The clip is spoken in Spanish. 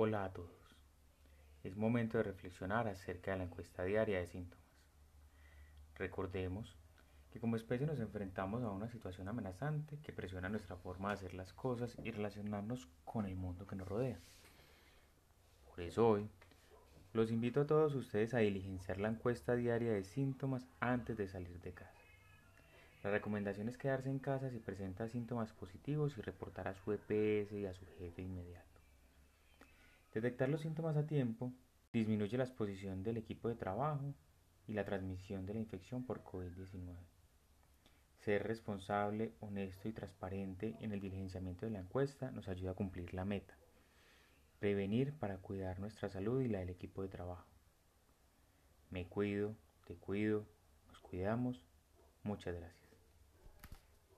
Hola a todos. Es momento de reflexionar acerca de la encuesta diaria de síntomas. Recordemos que como especie nos enfrentamos a una situación amenazante que presiona nuestra forma de hacer las cosas y relacionarnos con el mundo que nos rodea. Por eso hoy los invito a todos ustedes a diligenciar la encuesta diaria de síntomas antes de salir de casa. La recomendación es quedarse en casa si presenta síntomas positivos y reportar a su EPS y a su jefe inmediato. Detectar los síntomas a tiempo disminuye la exposición del equipo de trabajo y la transmisión de la infección por COVID-19. Ser responsable, honesto y transparente en el diligenciamiento de la encuesta nos ayuda a cumplir la meta. Prevenir para cuidar nuestra salud y la del equipo de trabajo. Me cuido, te cuido, nos cuidamos. Muchas gracias.